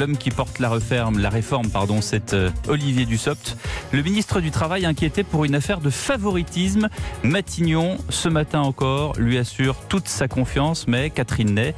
l'homme qui porte la réforme, la réforme pardon, c'est euh, Olivier Dussopt. Le ministre du Travail inquiété pour une affaire de favoritisme. Matignon, ce matin encore, lui assure toute sa confiance, mais Catherine Ney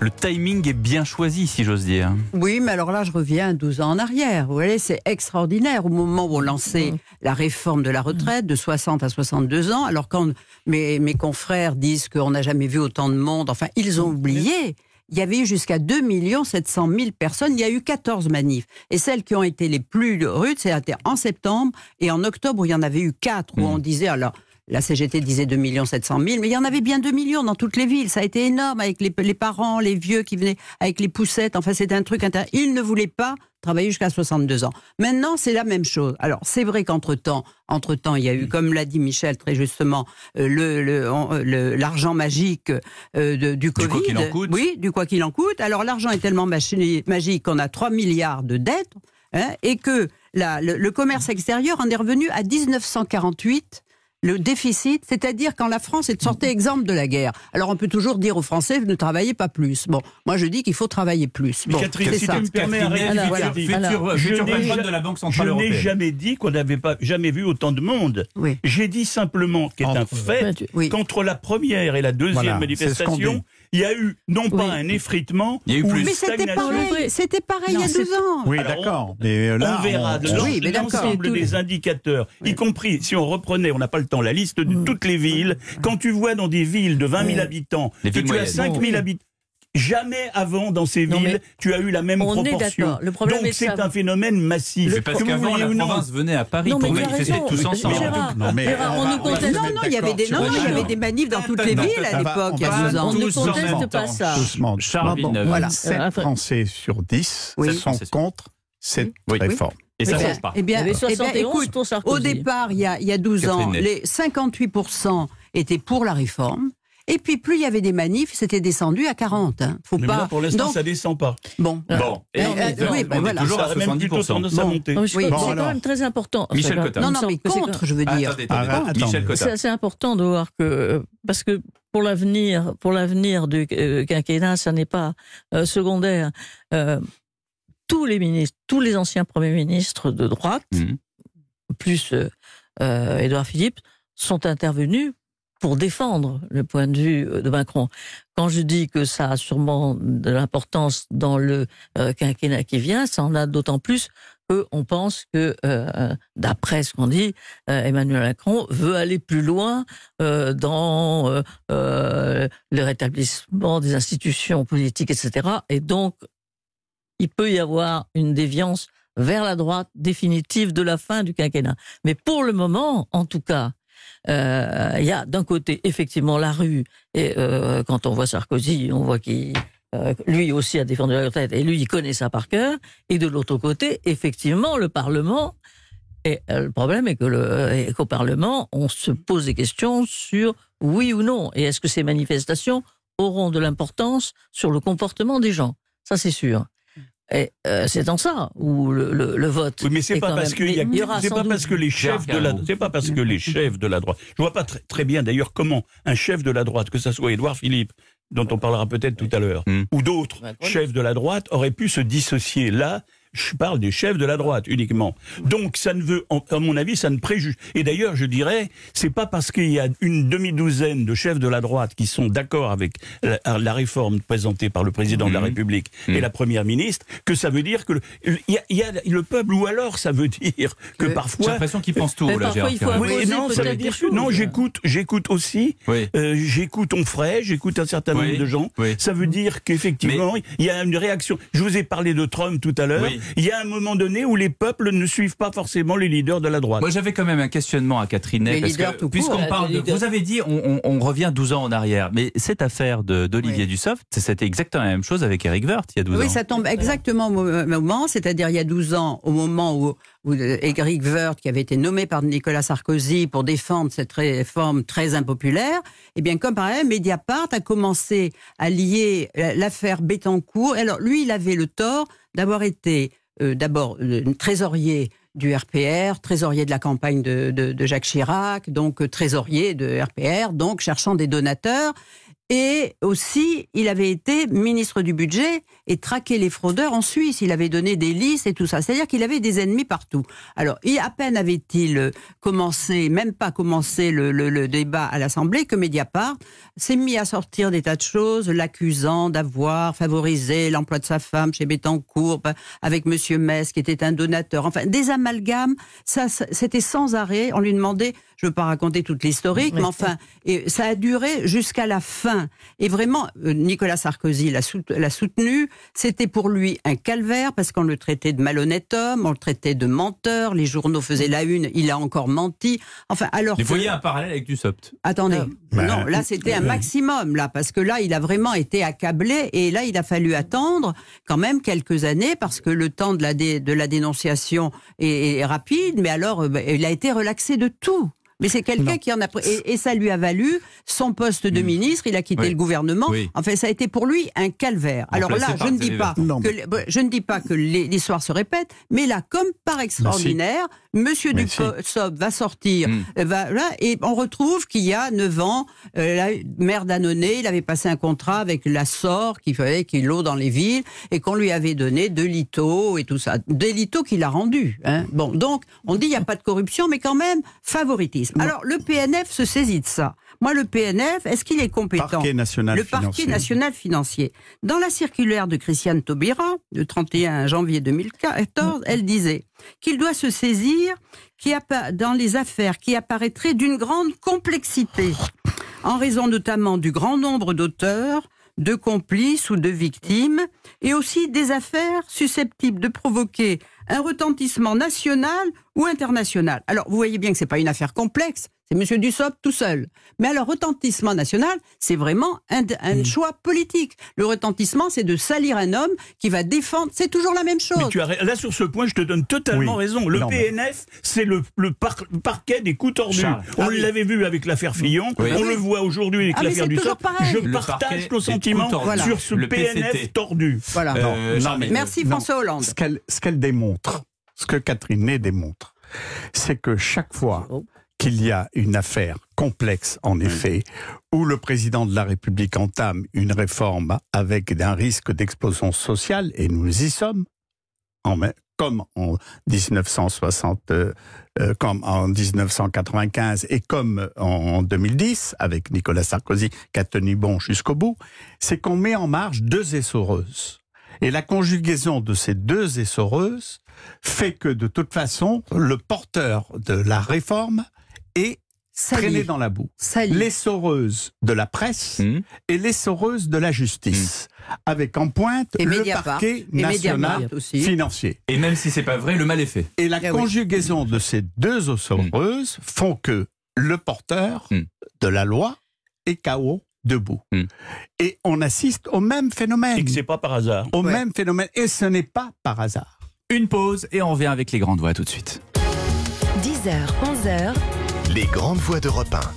le timing est bien choisi, si j'ose dire. Oui, mais alors là, je reviens 12 ans en arrière. Vous voyez, c'est extraordinaire. Au moment où on lançait mmh. la réforme de la retraite de 60 à 62 ans, alors quand mes, mes confrères disent qu'on n'a jamais vu autant de monde, enfin, ils ont mmh. oublié il y avait eu jusqu'à 2 700 000 personnes. Il y a eu 14 manifs. Et celles qui ont été les plus rudes, c'était en septembre et en octobre où il y en avait eu 4, où mmh. on disait, alors, la CGT disait 2 700 000, mais il y en avait bien 2 millions dans toutes les villes. Ça a été énorme avec les, parents, les vieux qui venaient avec les poussettes. Enfin, c'était un truc intéressant. Ils ne voulaient pas travailler jusqu'à 62 ans. Maintenant, c'est la même chose. Alors, c'est vrai qu'entre-temps, entre-temps, il y a eu, comme l'a dit Michel très justement, euh, le, l'argent magique euh, du Covid. Du quoi qu'il en coûte. Oui, du quoi qu'il en coûte. Alors, l'argent est tellement magique qu'on a 3 milliards de dettes hein, et que le, le commerce extérieur en est revenu à 1948 le déficit, c'est-à-dire quand la France est sortie exemple de la guerre. Alors on peut toujours dire aux Français ne travaillez pas plus. Bon, moi je dis qu'il faut travailler plus. Bon, Catherine, si tu me permets, de la Banque Centrale Je n'ai jamais dit qu'on n'avait pas jamais vu autant de monde. J'ai dit simplement qu'il est un fait qu'entre la première et la deuxième manifestation, il y a eu non pas un effritement, il y a eu plus. Mais c'était pareil, c'était pareil il y a 12 ans. Oui, d'accord. Mais euh, là, on verra l'ensemble des indicateurs, y compris si on reprenait, on n'a pas le temps, la liste de toutes les villes. Quand tu vois dans des villes de 20 000 habitants que tu as 5 000 habitants, Jamais avant dans ces villes, tu as eu la même proportion. Le problème Donc c'est un phénomène massif. parce qu'avant la province venait à Paris pour manifester tous ensemble. non, mais on nous conteste. Non, non, il y avait des, non, il y avait des manifs dans toutes les villes à l'époque, il y a deux ans. On ne conteste pas ça. Doucement. Charles Voilà. 7 Français sur 10 sont contre cette réforme. Et ça ne change pas. Eh bien, eh écoute, au départ, il y a, il y a 12 ans, les 58% étaient pour la réforme. Et puis plus il y avait des manifs, c'était descendu à 40. Hein. Faut mais pas. pour l'instant, ça descend pas. Bon. Bon. Et euh, euh, oui, ben voilà. toujours à 70%. Ça bon. Oui, c'est quand même très important. Michel Cotta. Non, non, mais contre, je veux dire. Attendez, attendez, Michel Cotta. C'est assez important de voir que parce que pour l'avenir, pour l'avenir du euh, quinquennat, ça n'est pas euh, secondaire. Euh, tous les ministres, tous les anciens premiers ministres de droite, mmh. plus Édouard Philippe, sont intervenus pour défendre le point de vue euh, de Macron. Quand je dis que ça a sûrement de l'importance dans le euh, quinquennat qui vient, ça en a d'autant plus qu'on pense que, euh, d'après ce qu'on dit, Emmanuel Macron veut aller plus loin dans le rétablissement des institutions politiques, etc. Et donc, il peut y avoir une déviance vers la droite définitive de la fin du quinquennat. Mais pour le moment, en tout cas, euh, il y a d'un côté effectivement la rue, et euh, quand on voit Sarkozy, on voit qu'il euh, lui aussi a défendu la retraite, et lui il connaît ça par cœur, et de l'autre côté, effectivement, le Parlement, et le problème est que qu'au Parlement, on se pose des questions sur oui ou non, et est-ce que ces manifestations auront de l'importance sur le comportement des gens? Ça c'est sûr. Et euh, c'est dans ça où le, vote. Oui, mais c'est pas parce que c'est pas parce que les chefs de la c'est pas parce que les chefs de la droite. Je vois pas très, très bien d'ailleurs comment un chef de la droite, que ce soit Édouard Philippe, dont on parlera peut-être tout à l'heure, hmm. ou d'autres chefs de la droite, auraient pu se dissocier là je parle des chefs de la droite uniquement. Donc ça ne veut, à mon avis, ça ne préjuge. Et d'ailleurs, je dirais, c'est pas parce qu'il y a une demi-douzaine de chefs de la droite qui sont d'accord avec la, réforme présentée par le président de la mmh. République et mmh. la première ministre que ça veut dire que il y, a, le peuple ou alors ça veut dire que parfois. J'ai l'impression qu'ils pensent tout. Là, oui, non, ça veut dire que non, j'écoute, j'écoute aussi. Euh, j'écoute Onfray, j'écoute un certain nombre de gens. Ça veut dire qu'effectivement, il y a une réaction. Je vous ai parlé de Trump tout à l'heure il y a un moment donné où les peuples ne suivent pas forcément les leaders de la droite. Moi, j'avais quand même un questionnement à Catherine puisqu'on parle de, vous avez dit, on, revient 12 ans en arrière, mais cette affaire d'Olivier Dussopt, c'était exactement la même chose avec Eric Woerth il y a 12 ans. Oui, ça tombe exactement au moment, c'est-à-dire il y a 12 ans, au moment où où Eric Woerth, qui avait été nommé par Nicolas Sarkozy pour défendre cette réforme très impopulaire, eh bien, comme par exemple, Mediapart a commencé à lier l'affaire Bettencourt. Alors, lui, il avait le tort d'avoir été euh, d'abord euh, trésorier du RPR, trésorier de la campagne de, Jacques Chirac, donc euh, trésorier de RPR, donc cherchant des donateurs. Et aussi, il avait été ministre du budget et traqué les fraudeurs en Suisse. Il avait donné des listes et tout ça. C'est-à-dire qu'il avait des ennemis partout. Alors, à peine avait-il euh, commencé, même pas commencé le, débat à l'Assemblée, que Mediapart s'est mis à sortir des tas de choses, l'accusant d'avoir favorisé l'emploi de sa femme chez Bettencourt avec Monsieur Metz, qui était un donateur. Enfin, des amalgames. Ça, c'était sans arrêt. On lui demandait je ne veux pas raconter toute l'historique, mais enfin, et ça a duré jusqu'à la fin. Et vraiment, euh, Nicolas Sarkozy l'a soutenu. C'était pour lui un calvaire parce qu'on le traitait de malhonnête homme, on le traitait de menteur. Les journaux faisaient la une, il a encore menti. Enfin, alors. Vous voyez un parallèle avec du SOPT Attendez, ah. non, là c'était un maximum là parce que là il a vraiment été accablé et là il a fallu attendre quand même quelques années parce que le temps de la, de la dénonciation est, rapide, mais alors euh, bah, il a été relaxé de tout. Mais c'est quelqu'un qui en a et, et, ça lui a valu son poste de mm. ministre. Il a quitté le gouvernement. Enfin, ça a été pour lui un calvaire. Alors là, je ne dis pas que je ne dis pas que l'histoire se répète, mais là, comme par extraordinaire, Monsieur Dussopt va sortir, mm. euh, va, là, et on retrouve qu'il y a 9 ans, euh, la maire d'Annonay, il avait passé un contrat avec la SOR qu'il fallait qu'il l'eau dans les villes et qu'on lui avait donné de lithos et tout ça. Des lithos qu'il a rendus. Hein. Bon, donc on dit il n'y a pas de corruption, mais quand même favoritisme. Alors le PNF se saisit de ça. Moi, le PNF, est-ce qu'il est compétent parquet national Le parquet national financier. Dans la circulaire de Christiane Taubira, le 31 janvier 2014, elle disait qu'il doit se saisir qui dans les affaires qui apparaîtraient d'une grande complexité, en raison notamment du grand nombre d'auteurs, de complices ou de victimes, et aussi des affaires susceptibles de provoquer un retentissement national ou international. Alors, vous voyez bien que ce n'est pas une affaire complexe, c'est M. Dussopt tout seul. Mais alors, retentissement national, c'est vraiment un, mm. choix politique. Le retentissement, c'est de salir un homme qui va défendre. C'est toujours la même chose. Mais tu as, là, sur ce point, je te donne totalement raison. Le PNF, c'est le, parquet des coups tordus. On ah l'avait vu avec l'affaire Fillon. On le voit aujourd'hui avec ah, l'affaire Dussopt. Je partage ton sentiment sur ce PNF tordu. Voilà. Euh, Merci François Hollande. Ce qu'elle démontre, ce que Catherine Ney démontre, c'est que chaque fois oh qu'il y a une affaire complexe, en effet, où le président de la République entame une réforme avec un risque d'explosion sociale, et nous y sommes, en, comme en 1960, euh, euh, comme en 1995 et comme en 2010 avec Nicolas Sarkozy qui a tenu bon jusqu'au bout, c'est qu'on met en marche deux essoreuses. Et la conjugaison de ces deux essoreuses fait que de toute façon, le porteur de la réforme et traîner dans la boue. L'essoreuse de la presse mmh. et l'essoreuse de la justice. Mmh. Avec en pointe le parquet national financier. Et même si c'est pas vrai, le mal est fait. Et la eh conjugaison de ces deux essoreuses mmh. font que le porteur de la loi est KO debout. Et on assiste au même phénomène. Et que c'est pas par hasard. Au même phénomène. Et ce n'est pas par hasard. Une pause et on revient avec les grandes voix tout de suite. 10h, 11h. Les grandes voix d'Europe 1.